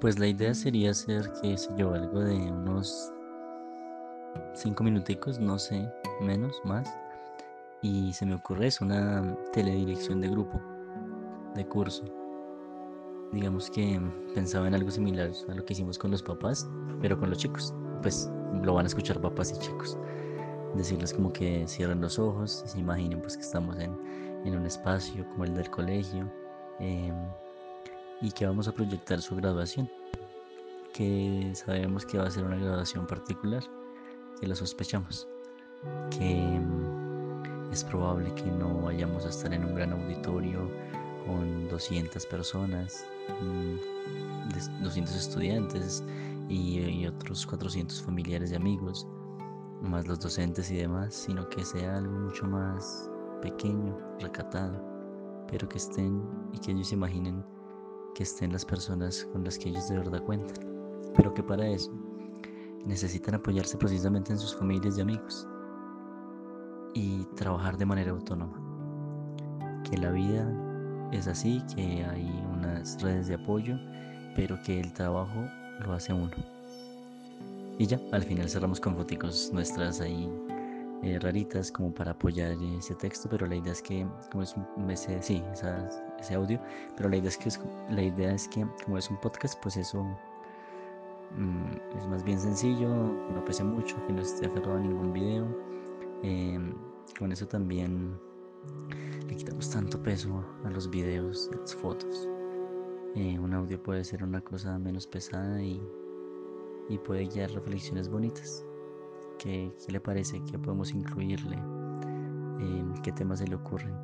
Pues la idea sería hacer, que sé yo, algo de unos cinco minuticos, no sé, menos, más. Y se me ocurre es una teledirección de grupo, de curso. Digamos que pensaba en algo similar a lo que hicimos con los papás, pero con los chicos. Pues lo van a escuchar papás y chicos. Decirles como que cierren los ojos se imaginen pues que estamos en, en un espacio como el del colegio em, y que vamos a proyectar su graduación. Que sabemos que va a ser una graduación particular, que lo sospechamos. Que em, es probable que no vayamos a estar en un gran auditorio con 200 personas, 200 mm, estudiantes y, otros 400 familiares y amigos, más los docentes y demás, sino que sea algo mucho más pequeño, recatado, pero que estén y que ellos imaginen que estén las personas con las que ellos de verdad cuentan, pero que para eso necesitan apoyarse precisamente en sus familias y amigos y trabajar de manera autónoma. Que la vida es así, que hay unas redes de apoyo, pero que el trabajo lo hace uno. Y ya, al final cerramos con fotos nuestras ahí eh, raritas como para apoyar ese texto, pero la idea es que, como es un, ese, audio, pero la idea es que, la idea es que como es un podcast, pues eso mm, es más bien sencillo, no pese mucho, que no esté aferrado a ningún video. Em, con eso también le quitamos tanto peso a los videos, a las fotos. Eh, un audio puede ser una cosa menos pesada y, y puede guiar reflexiones bonitas. ¿Qué, ¿Qué, le parece? ¿Qué podemos incluirle? Eh, ¿Qué temas se le ocurren?